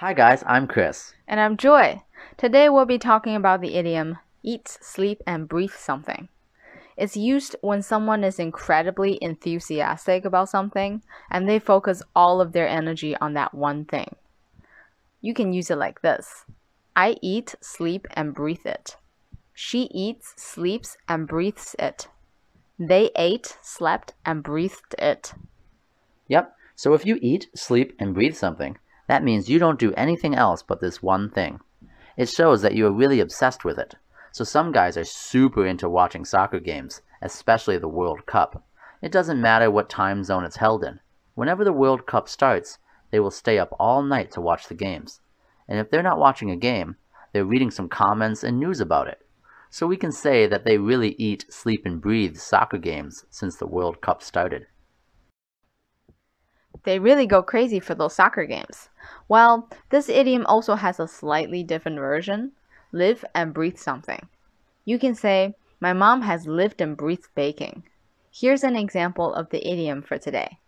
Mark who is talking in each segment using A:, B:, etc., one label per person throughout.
A: Hi guys, I'm Chris.
B: And I'm Joy. Today we'll be talking about the idiom eat, sleep, and breathe something. It's used when someone is incredibly enthusiastic about something and they focus all of their energy on that one thing. You can use it like this I eat, sleep, and breathe it. She eats, sleeps, and breathes it. They ate, slept, and breathed it.
A: Yep, so if you eat, sleep, and breathe something, that means you don't do anything else but this one thing. It shows that you are really obsessed with it. So some guys are super into watching soccer games, especially the World Cup. It doesn't matter what time zone it's held in. Whenever the World Cup starts, they will stay up all night to watch the games. And if they're not watching a game, they're reading some comments and news about it. So we can say that they really eat, sleep, and breathe soccer games since the World Cup started.
B: They really go crazy for those soccer games. Well, this idiom also has a slightly different version live and breathe something. You can say, My mom has lived and breathed baking. Here's an example of the idiom for today.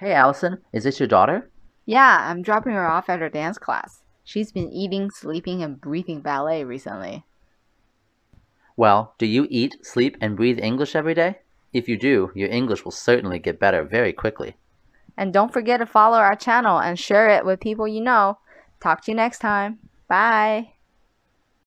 A: Hey Allison, is this your daughter?
B: Yeah, I'm dropping her off at her dance class. She's been eating, sleeping, and breathing ballet recently.
A: Well, do you eat, sleep, and breathe English every day? If you do, your English will certainly get better very quickly.
B: And don't forget to follow our channel and share it with people you know. Talk to you next time. Bye.